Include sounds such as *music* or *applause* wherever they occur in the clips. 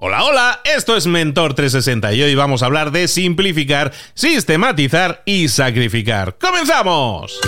Hola, hola, esto es Mentor 360 y hoy vamos a hablar de simplificar, sistematizar y sacrificar. ¡Comenzamos!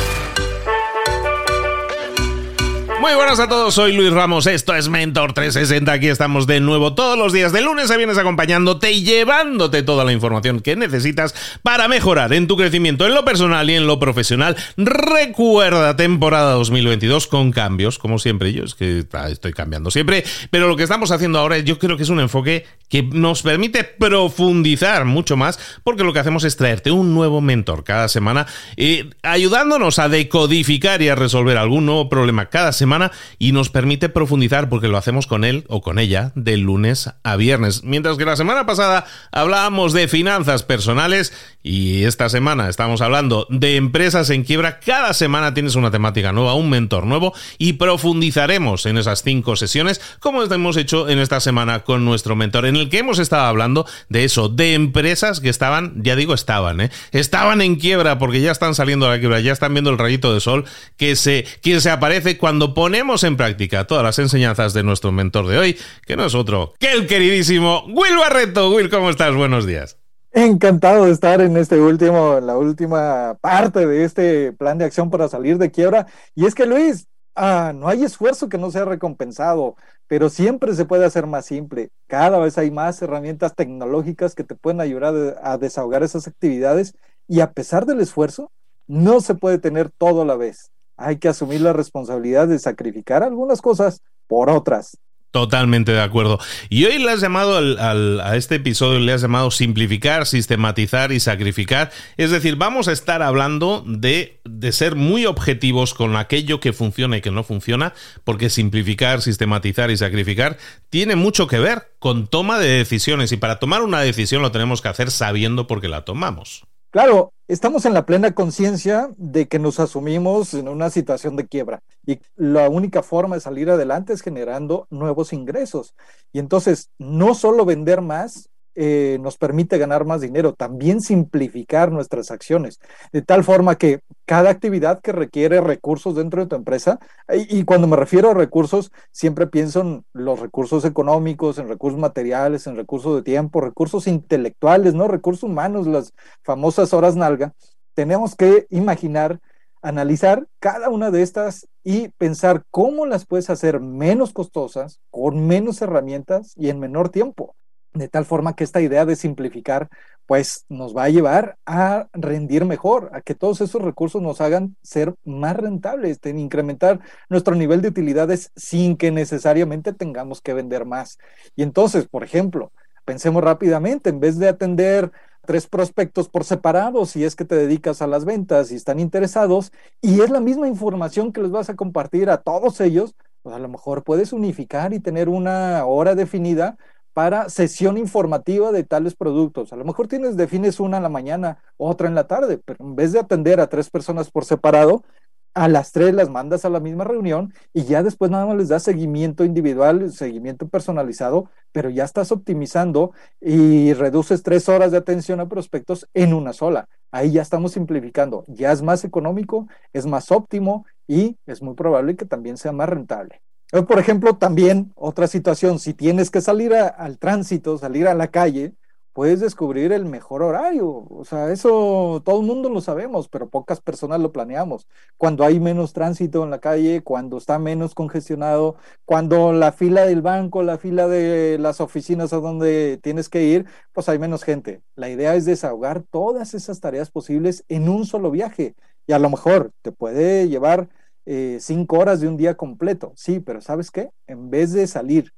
Muy buenas a todos, soy Luis Ramos, esto es Mentor 360, aquí estamos de nuevo todos los días de lunes a viernes acompañándote y llevándote toda la información que necesitas para mejorar en tu crecimiento en lo personal y en lo profesional. Recuerda temporada 2022 con cambios, como siempre, yo es que estoy cambiando siempre, pero lo que estamos haciendo ahora yo creo que es un enfoque que nos permite profundizar mucho más porque lo que hacemos es traerte un nuevo mentor cada semana, eh, ayudándonos a decodificar y a resolver algún nuevo problema cada semana y nos permite profundizar porque lo hacemos con él o con ella de lunes a viernes. Mientras que la semana pasada hablábamos de finanzas personales y esta semana estamos hablando de empresas en quiebra, cada semana tienes una temática nueva, un mentor nuevo y profundizaremos en esas cinco sesiones como hemos hecho en esta semana con nuestro mentor en el que hemos estado hablando de eso, de empresas que estaban, ya digo estaban, ¿eh? estaban en quiebra porque ya están saliendo a la quiebra, ya están viendo el rayito de sol que se, que se aparece cuando ponemos en práctica todas las enseñanzas de nuestro mentor de hoy, que no es otro que el queridísimo Will Barreto. Will, ¿cómo estás? Buenos días. Encantado de estar en este último, en la última parte de este plan de acción para salir de quiebra. Y es que Luis, ah, no hay esfuerzo que no sea recompensado, pero siempre se puede hacer más simple. Cada vez hay más herramientas tecnológicas que te pueden ayudar a desahogar esas actividades y a pesar del esfuerzo, no se puede tener todo a la vez hay que asumir la responsabilidad de sacrificar algunas cosas por otras. Totalmente de acuerdo. Y hoy le has llamado a este episodio, le has llamado simplificar, sistematizar y sacrificar. Es decir, vamos a estar hablando de, de ser muy objetivos con aquello que funciona y que no funciona, porque simplificar, sistematizar y sacrificar tiene mucho que ver con toma de decisiones. Y para tomar una decisión lo tenemos que hacer sabiendo por qué la tomamos. Claro, estamos en la plena conciencia de que nos asumimos en una situación de quiebra y la única forma de salir adelante es generando nuevos ingresos. Y entonces, no solo vender más, eh, nos permite ganar más dinero, también simplificar nuestras acciones, de tal forma que cada actividad que requiere recursos dentro de tu empresa, y, cuando me refiero a recursos, siempre pienso en los recursos económicos, en recursos materiales, en recursos de tiempo, recursos intelectuales, ¿no? Recursos humanos, las famosas horas nalga, tenemos que imaginar analizar cada una de estas y pensar cómo las puedes hacer menos costosas, con menos herramientas y en menor tiempo de tal forma que esta idea de simplificar pues nos va a llevar a rendir mejor, a que todos esos recursos nos hagan ser más rentables, en incrementar nuestro nivel de utilidades sin que necesariamente tengamos que vender más. Y entonces, por ejemplo, pensemos rápidamente, en vez de atender tres prospectos por separado, si es que te dedicas a las ventas y están interesados, y es la misma información que les vas a compartir a todos ellos, pues a lo mejor puedes unificar y tener una hora definida para sesión informativa de tales productos. A lo mejor tienes, defines una en la mañana, otra en la tarde, pero en vez de atender a tres personas por separado, a las tres las mandas a la misma reunión y ya después nada más les das seguimiento individual, seguimiento personalizado, pero ya estás optimizando y reduces tres horas de atención a prospectos en una sola. Ahí ya estamos simplificando, ya es más económico, es más óptimo y es muy probable que también sea más rentable. Por ejemplo, también otra situación, si tienes que salir al tránsito, salir a la calle, puedes descubrir el mejor horario. O sea, eso todo el mundo lo sabemos, pero pocas personas lo planeamos. Cuando hay menos tránsito en la calle, cuando está menos congestionado, cuando la fila del banco, la fila de las oficinas a donde tienes que ir, pues hay menos gente. La idea es desahogar todas esas tareas posibles en un solo viaje. Y a lo mejor te puede llevar eh, cinco horas de un día completo. Sí, pero ¿sabes qué? En vez de salir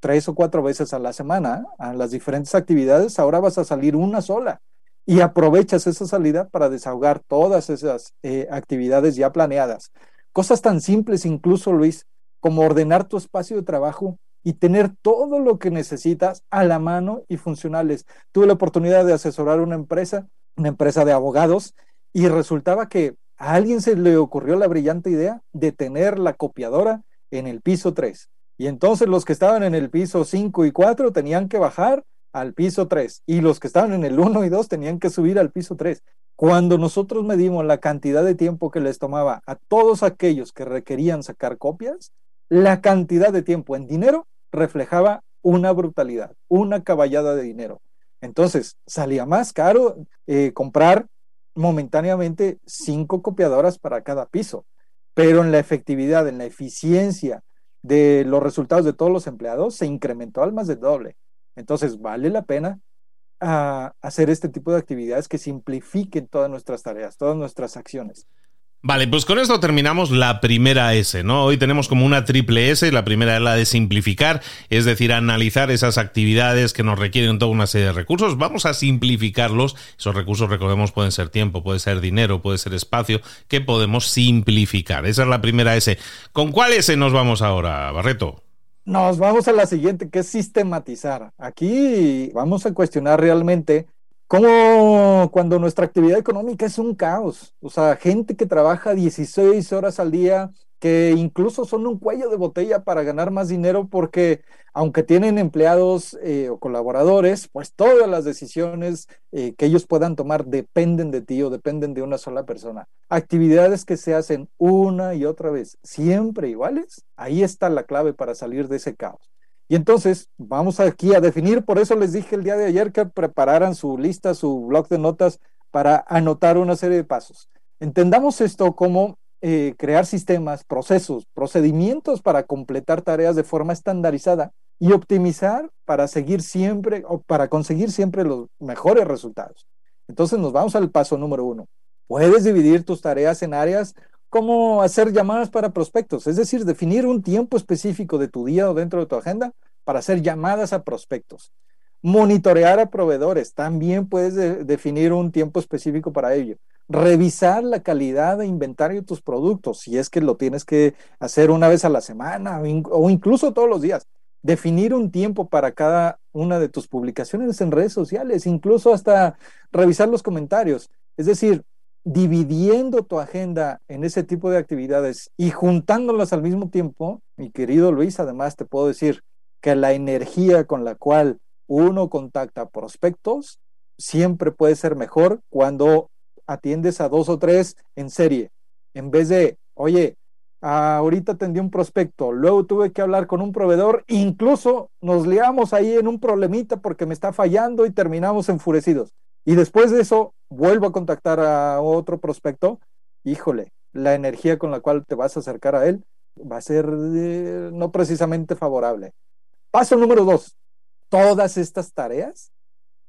tres o cuatro veces a la semana a las diferentes actividades, ahora vas a salir una sola y aprovechas esa salida para desahogar todas esas eh, actividades ya planeadas. Cosas tan simples incluso, Luis, como ordenar tu espacio de trabajo y tener todo lo que necesitas a la mano y funcionales. Tuve la oportunidad de asesorar una empresa, una empresa de abogados, y resultaba que a alguien se le ocurrió la brillante idea de tener la copiadora en el piso 3. Y entonces los que estaban en el piso 5 y 4 tenían que bajar al piso 3 y los que estaban en el 1 y 2 tenían que subir al piso 3. Cuando nosotros medimos la cantidad de tiempo que les tomaba a todos aquellos que requerían sacar copias, la cantidad de tiempo en dinero reflejaba una brutalidad, una caballada de dinero. Entonces, salía más caro eh, comprar momentáneamente cinco copiadoras para cada piso, pero en la efectividad, en la eficiencia de los resultados de todos los empleados se incrementó al más del doble. Entonces, vale la pena ah, hacer este tipo de actividades que simplifiquen todas nuestras tareas, todas nuestras acciones. Vale, pues con esto terminamos la primera S, ¿no? Hoy tenemos como una triple S, la primera es la de simplificar, es decir, analizar esas actividades que nos requieren toda una serie de recursos, vamos a simplificarlos, esos recursos, recordemos, pueden ser tiempo, puede ser dinero, puede ser espacio, que podemos simplificar. Esa es la primera S. ¿Con cuál S nos vamos ahora, Barreto? Nos vamos a la siguiente, que es sistematizar. Aquí vamos a cuestionar realmente como cuando nuestra actividad económica es un caos, o sea, gente que trabaja 16 horas al día, que incluso son un cuello de botella para ganar más dinero porque aunque tienen empleados eh, o colaboradores, pues todas las decisiones eh, que ellos puedan tomar dependen de ti o dependen de una sola persona. Actividades que se hacen una y otra vez, siempre iguales, ahí está la clave para salir de ese caos. Y entonces vamos aquí a definir, por eso les dije el día de ayer que prepararan su lista, su blog de notas para anotar una serie de pasos. Entendamos esto como eh, crear sistemas, procesos, procedimientos para completar tareas de forma estandarizada y optimizar para seguir siempre o para conseguir siempre los mejores resultados. Entonces nos vamos al paso número uno. Puedes dividir tus tareas en áreas cómo hacer llamadas para prospectos, es decir, definir un tiempo específico de tu día o dentro de tu agenda para hacer llamadas a prospectos. Monitorear a proveedores, también puedes definir un tiempo específico para ello. Revisar la calidad de inventario de tus productos, si es que lo tienes que hacer una vez a la semana o incluso todos los días. Definir un tiempo para cada una de tus publicaciones en redes sociales, incluso hasta revisar los comentarios. Es decir, dividiendo tu agenda en ese tipo de actividades y juntándolas al mismo tiempo, mi querido Luis, además te puedo decir que la energía con la cual uno contacta prospectos siempre puede ser mejor cuando atiendes a dos o tres en serie, en vez de, oye, ahorita atendí un prospecto, luego tuve que hablar con un proveedor, incluso nos liamos ahí en un problemita porque me está fallando y terminamos enfurecidos. Y después de eso, vuelvo a contactar a otro prospecto, híjole, la energía con la cual te vas a acercar a él va a ser no precisamente favorable. Paso número dos, todas estas tareas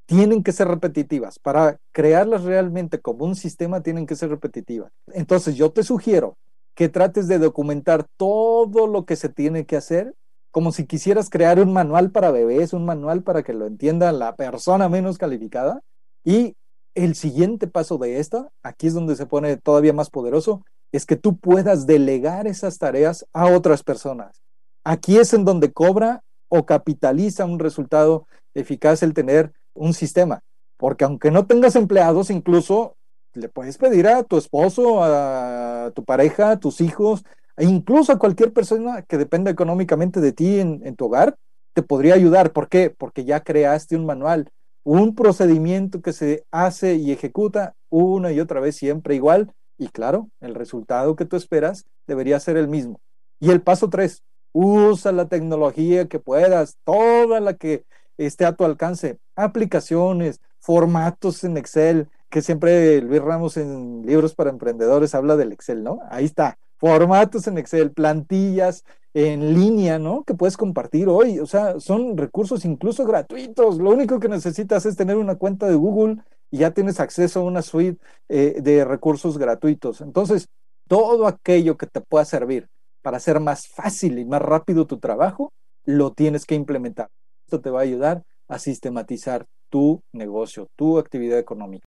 tienen que ser repetitivas. Para crearlas realmente como un sistema, tienen que ser repetitivas. Entonces, yo te sugiero que trates de documentar todo lo que se tiene que hacer, como si quisieras crear un manual para bebés, un manual para que lo entienda la persona menos calificada, y el siguiente paso de esta, aquí es donde se pone todavía más poderoso, es que tú puedas delegar esas tareas a otras personas. Aquí es en donde cobra o capitaliza un resultado eficaz el tener un sistema, porque aunque no tengas empleados, incluso le puedes pedir a tu esposo, a tu pareja, a tus hijos, e incluso a cualquier persona que dependa económicamente de ti en, en tu hogar, te podría ayudar. ¿Por qué? Porque ya creaste un manual, un procedimiento que se hace y ejecuta una y otra vez siempre igual y claro, el resultado que tú esperas debería ser el mismo. Y el paso tres, usa la tecnología que puedas, toda la que esté a tu alcance, aplicaciones, formatos en Excel, que siempre Luis Ramos en Libros para Emprendedores habla del Excel, ¿no? Ahí está, formatos en Excel, plantillas, en línea, ¿no? Que puedes compartir hoy. O sea, son recursos incluso gratuitos. Lo único que necesitas es tener una cuenta de Google y ya tienes acceso a una suite eh, de recursos gratuitos. Entonces, todo aquello que te pueda servir para hacer más fácil y más rápido tu trabajo, lo tienes que implementar. Esto te va a ayudar a sistematizar tu negocio, tu actividad económica.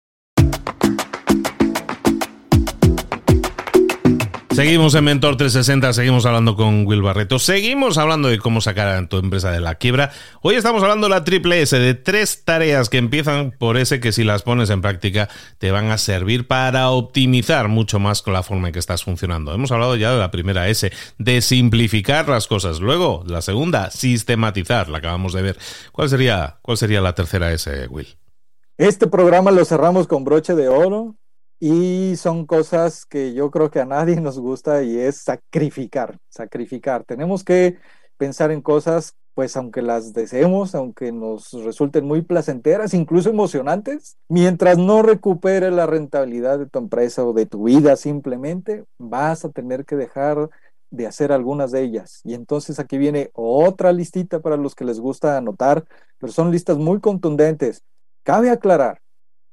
Seguimos en Mentor 360, seguimos hablando con Will Barreto, seguimos hablando de cómo sacar a tu empresa de la quiebra. Hoy estamos hablando de la triple S, de tres tareas que empiezan por ese que si las pones en práctica te van a servir para optimizar mucho más con la forma en que estás funcionando. Hemos hablado ya de la primera S, de simplificar las cosas. Luego, la segunda, sistematizar, la acabamos de ver. ¿Cuál sería, cuál sería la tercera S, Will? Este programa lo cerramos con broche de oro y son cosas que yo creo que a nadie *laughs* nos gusta y es sacrificar, sacrificar. Tenemos que pensar en cosas pues aunque las deseemos, aunque nos resulten muy placenteras, incluso emocionantes, mientras no recupere la rentabilidad de tu empresa o de tu vida simplemente, vas a tener que dejar de hacer algunas de ellas. Y entonces aquí viene otra listita para los que les gusta anotar, pero son listas muy contundentes. Cabe aclarar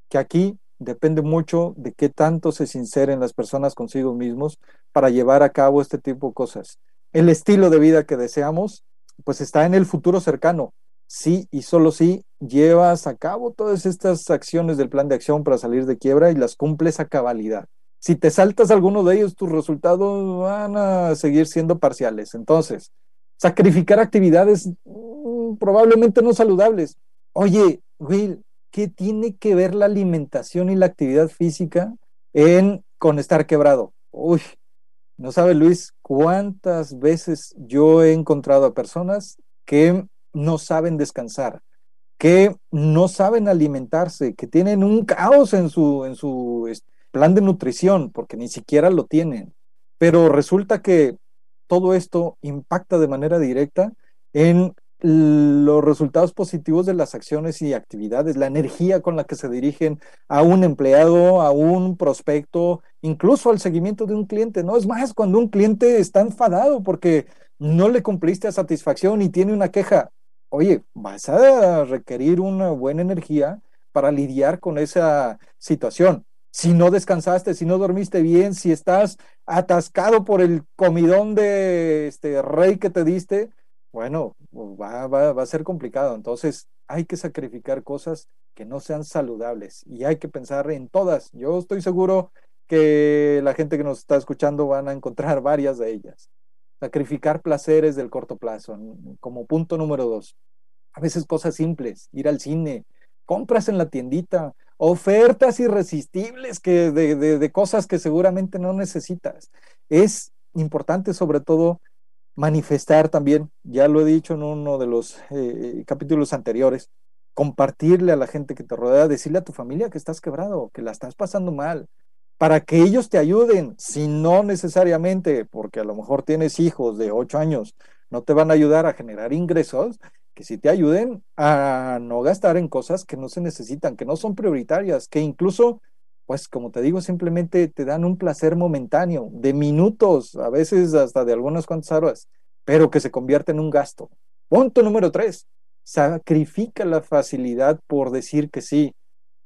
que aquí depende mucho de qué tanto se sinceren las personas consigo mismos para llevar a cabo este tipo de cosas. El estilo de vida que deseamos, pues está en el futuro cercano. Sí y solo si llevas a cabo todas estas acciones del plan de acción para salir de quiebra y las cumples a cabalidad. Si te saltas alguno de ellos, tus resultados van a seguir siendo parciales. Entonces, sacrificar actividades mm, probablemente no saludables. Oye, Will, ¿qué tiene que ver la alimentación y la actividad física en con estar quebrado? Uy, no sabe Luis cuántas veces yo he encontrado a personas que no saben descansar, que no saben alimentarse, que tienen un caos en su, en su plan de nutrición, porque ni siquiera lo tienen. Pero resulta que todo esto impacta de manera directa en los resultados positivos de las acciones y actividades, la energía con la que se dirigen a un empleado, a un prospecto, incluso al seguimiento de un cliente. No es más, cuando un cliente está enfadado porque no le cumpliste a satisfacción y tiene una queja, oye, vas a requerir una buena energía para lidiar con esa situación. Si no descansaste, si no dormiste bien, si estás atascado por el comidón de este rey que te diste, bueno, va, a ser complicado. Entonces hay que sacrificar cosas que no sean saludables y hay que pensar en todas. Yo estoy seguro que la gente que nos está escuchando van a encontrar *laughs* varias de ellas. Sacrificar placeres del corto plazo, como punto número dos. A veces cosas simples, ir al cine, compras en la tiendita, ofertas irresistibles que de cosas que seguramente no necesitas. Es importante sobre todo manifestar también, ya lo he dicho en uno de los eh, capítulos anteriores, compartirle a la gente que te rodea, decirle a tu familia que estás quebrado, que la estás pasando mal, para que ellos te ayuden, si no necesariamente, porque a lo mejor tienes hijos de 8 años, no te van a ayudar a generar ingresos, que si te ayuden a no gastar en cosas que no se necesitan, que no son prioritarias, que incluso pues como te digo, simplemente te dan un placer momentáneo, de minutos, a veces hasta de algunas cuantas horas, pero que se convierte en un gasto. Punto número tres, sacrifica la facilidad por decir que sí.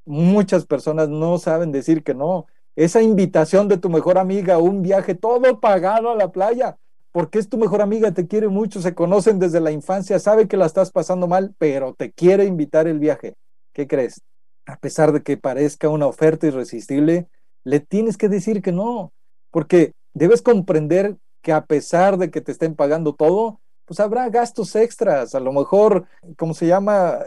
Muchas personas no saben decir que no. Esa invitación de tu mejor amiga, un viaje todo pagado a la playa, porque es tu mejor amiga, te quiere mucho, se conocen desde la infancia, sabe que la estás pasando mal, pero te quiere invitar el viaje. ¿Qué crees? A pesar de que parezca una oferta irresistible, le tienes que decir que no, porque debes comprender que a pesar de que te estén pagando todo, pues habrá gastos extras, a lo mejor, ¿cómo se llama?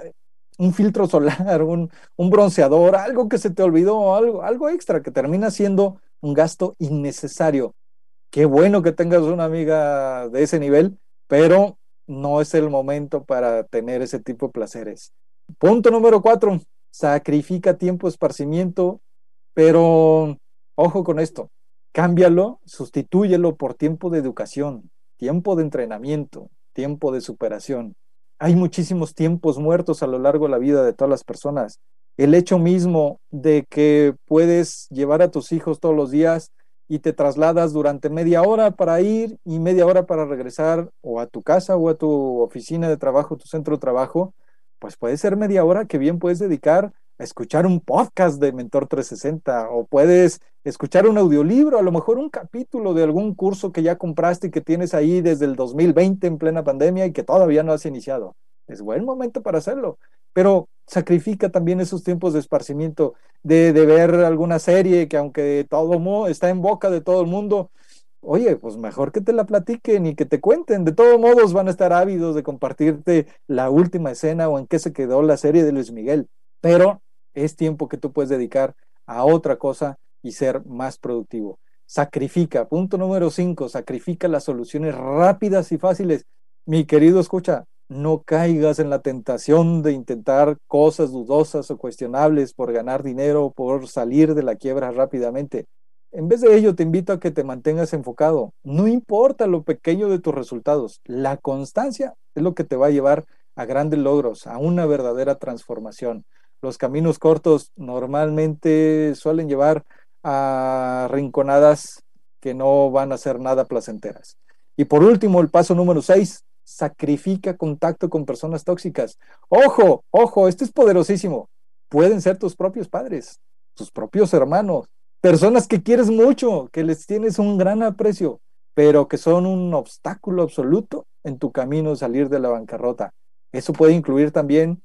Un filtro *laughs* solar, un, un bronceador, algo que se te olvidó, algo, algo extra que termina siendo un gasto innecesario. Qué bueno que tengas una amiga de ese nivel, pero no es el momento para tener ese tipo de placeres. Punto número cuatro, sacrifica tiempo esparcimiento, pero ojo con esto, cámbialo, sustitúyelo por tiempo de educación, tiempo de entrenamiento, tiempo de superación. Hay muchísimos tiempos muertos a lo largo de la vida de todas las personas. El hecho mismo de que puedes llevar a tus hijos todos los días y te trasladas durante media hora para ir y media hora para regresar o a tu casa o a tu oficina de trabajo, tu centro de trabajo, pues puede ser media hora que bien puedes dedicar a escuchar un podcast de Mentor 360 o puedes escuchar un audiolibro, a lo mejor un capítulo de algún curso que ya compraste y que tienes ahí desde el 2020 en plena pandemia y que todavía no has iniciado. Es buen momento para hacerlo, pero sacrifica también esos tiempos de esparcimiento, de, de ver alguna serie que aunque todo está en boca de todo el mundo, Oye, pues mejor que te la platiquen y que te cuenten. De todos modos van a estar ávidos de compartirte la última escena o en qué se quedó la serie de Luis Miguel. Pero es tiempo que tú puedes dedicar a otra cosa y ser más productivo. Sacrifica. Punto número cinco, sacrifica las soluciones rápidas y fáciles. Mi querido escucha, no caigas en la tentación de intentar cosas dudosas o cuestionables por ganar dinero, por salir de la quiebra rápidamente En vez de ello, te invito a que te mantengas enfocado. No importa lo pequeño de tus resultados, la constancia es lo que te va a llevar a grandes logros, a una verdadera transformación. Los caminos cortos normalmente suelen llevar a rinconadas que no van a ser nada placenteras. Y por último, el paso número seis, sacrifica contacto con personas tóxicas. Ojo, ojo, esto es poderosísimo. Pueden ser tus propios padres, tus propios hermanos, personas que quieres mucho, que les tienes un gran aprecio, pero que son un obstáculo absoluto en tu camino de salir de la bancarrota. Eso puede incluir también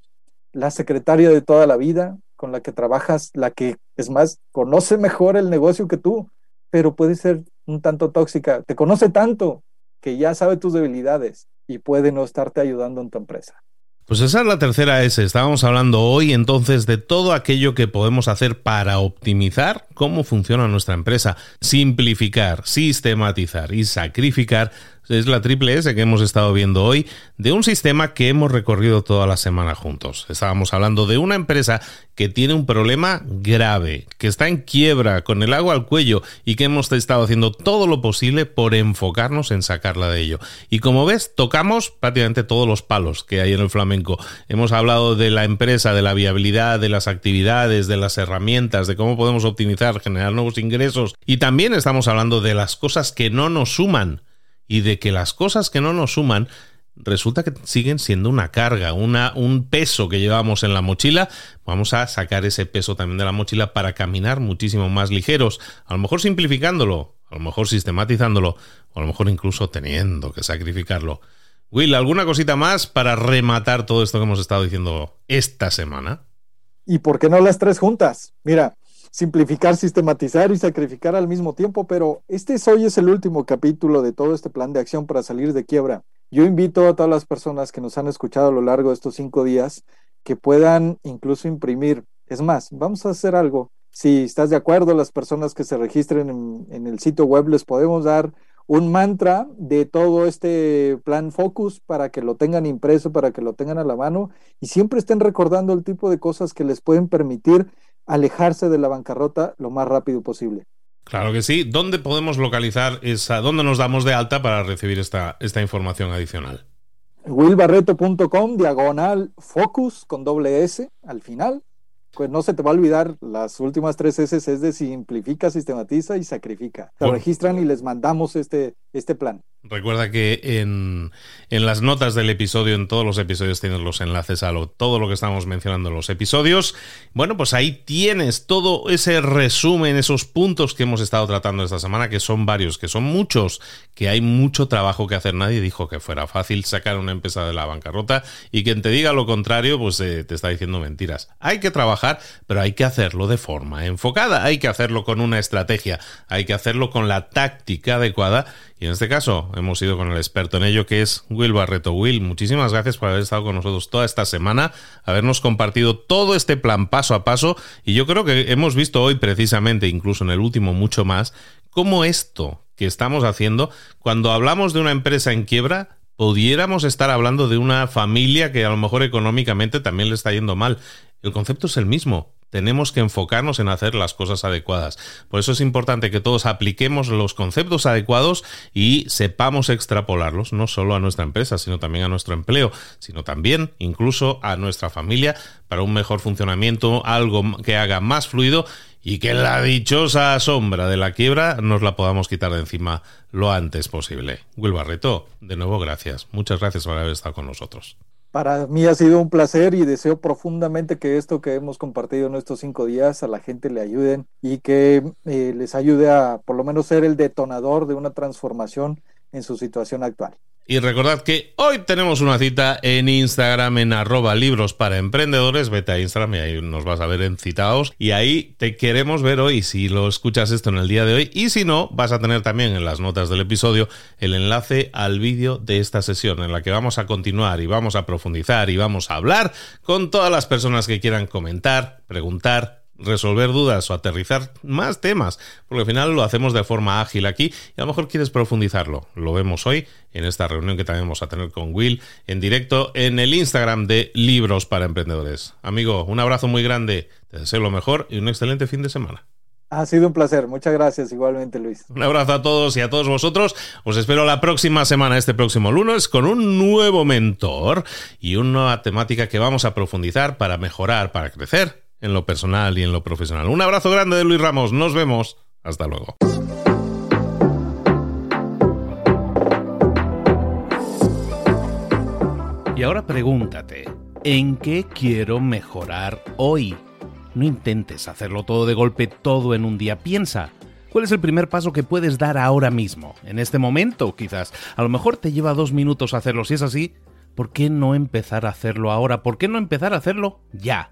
la secretaria de toda la vida con la que trabajas, la que es más, conoce mejor el negocio que tú, pero puede ser un tanto tóxica, te conoce tanto que ya sabe tus debilidades y puede no estarte ayudando en tu empresa. Pues esa es la tercera S. Estábamos hablando hoy entonces de todo aquello que podemos hacer para optimizar cómo funciona nuestra empresa, simplificar, sistematizar y sacrificar es la triple S que hemos estado viendo hoy de un sistema que hemos recorrido toda la semana juntos. Estábamos hablando de una empresa que tiene un problema grave, que está en quiebra, con el agua al cuello y que hemos estado haciendo todo lo posible por enfocarnos en sacarla de ello. Y como ves, tocamos prácticamente todos los palos que hay en el flamenco. Hemos hablado de la empresa, de la viabilidad, de las actividades, de las herramientas, de cómo podemos optimizar, generar nuevos ingresos y también estamos hablando de las cosas que no nos suman y de que las cosas que no nos suman resulta que siguen siendo una carga, una, un peso que llevamos en la mochila, vamos a sacar ese peso también de la mochila para caminar muchísimo más ligeros, a lo mejor simplificándolo, a lo mejor sistematizándolo, o a lo mejor incluso teniendo que sacrificarlo. Will, ¿alguna cosita más para rematar todo esto que hemos estado diciendo esta semana? ¿Y por qué no las tres juntas? Mira, simplificar, sistematizar y sacrificar al mismo tiempo, pero este es hoy es el último capítulo de todo este plan de acción para salir de quiebra. Yo invito a todas las personas que nos han escuchado a lo largo de estos cinco días que puedan incluso imprimir. Es más, vamos a hacer algo. Si estás de acuerdo, las personas que se registren en, en el sitio web les podemos dar un mantra de todo este plan Focus para que lo tengan impreso, para que lo tengan a la mano y siempre estén recordando el tipo de cosas que les pueden permitir alejarse de la bancarrota lo más rápido posible. Claro que sí. ¿Dónde podemos localizar esa, dónde nos damos de alta para recibir esta, esta información adicional? willbarreto.com, diagonal focus con doble S al final. Pues no se te va a olvidar, las últimas tres S es de simplifica, sistematiza y sacrifica. Se registran y les mandamos este, este plan. Recuerda que en, en, las notas del episodio, en todos los episodios, tienes los enlaces a lo, todo lo que estamos mencionando en los episodios. Bueno, pues ahí tienes todo ese resumen, esos puntos que hemos estado tratando esta semana, que son varios, que son muchos, que hay mucho trabajo que hacer. Nadie dijo que fuera fácil sacar una empresa de la bancarrota y quien te diga lo contrario, pues eh, te está diciendo mentiras. Hay que trabajar, pero hay que hacerlo de forma enfocada, hay que hacerlo con una estrategia, hay que hacerlo con la táctica adecuada y en este caso hemos ido con el experto en ello que es Will Barreto. Will, muchísimas gracias por haber estado con nosotros toda esta semana, habernos compartido todo este plan paso a paso y yo creo que hemos visto hoy precisamente, incluso en el último mucho más, cómo esto que estamos haciendo, cuando hablamos de una empresa en quiebra, pudiéramos estar hablando de una familia que a lo mejor económicamente también le está yendo mal. El concepto es el mismo tenemos que enfocarnos en hacer las cosas adecuadas. Por eso es importante que todos apliquemos los conceptos adecuados y sepamos extrapolarlos, no solo a nuestra empresa, sino también a nuestro empleo, sino también incluso a nuestra familia para un mejor funcionamiento, algo que haga más fluido y que la dichosa sombra de la quiebra nos la podamos quitar de encima lo antes posible. Will Barreto, de nuevo gracias. Muchas gracias por haber estado con nosotros. Para mí ha sido un placer y deseo profundamente que esto que hemos compartido en estos cinco días a la gente le ayuden y que eh, les ayude a por lo menos ser el detonador de una transformación en su situación actual. Y recordad que hoy tenemos una cita en Instagram en arroba libros para emprendedores. Vete a Instagram y ahí nos vas a ver en citados. Y ahí te queremos ver hoy si lo escuchas esto en el día de hoy. Y si no, vas a tener también en las notas del episodio el enlace al vídeo de esta sesión en la que vamos a continuar y vamos a profundizar y vamos a hablar con todas las personas que quieran comentar, preguntar, resolver dudas o aterrizar más temas, porque al final lo hacemos de forma ágil aquí y a lo mejor quieres profundizarlo. Lo vemos hoy en esta reunión que también vamos a tener con Will en directo en el Instagram de Libros para Emprendedores. Amigo, un abrazo muy grande, te deseo lo mejor y un excelente fin de semana. Ha sido un placer. Muchas gracias igualmente, Luis. Un abrazo a todos y a todos vosotros. Os espero la próxima semana, este próximo lunes, con un nuevo mentor y una nueva temática que vamos a profundizar para mejorar, para crecer en lo personal y en lo profesional. Un abrazo grande de Luis Ramos. Nos vemos. Hasta luego. Y ahora pregúntate, ¿en qué quiero mejorar hoy? No intentes hacerlo todo de golpe, todo en un día. Piensa, ¿cuál es el primer paso que puedes dar ahora mismo? En este momento, quizás. A lo mejor te lleva dos minutos hacerlo. Si es así, ¿por qué no empezar a hacerlo ahora? ¿Por qué no empezar a hacerlo ya,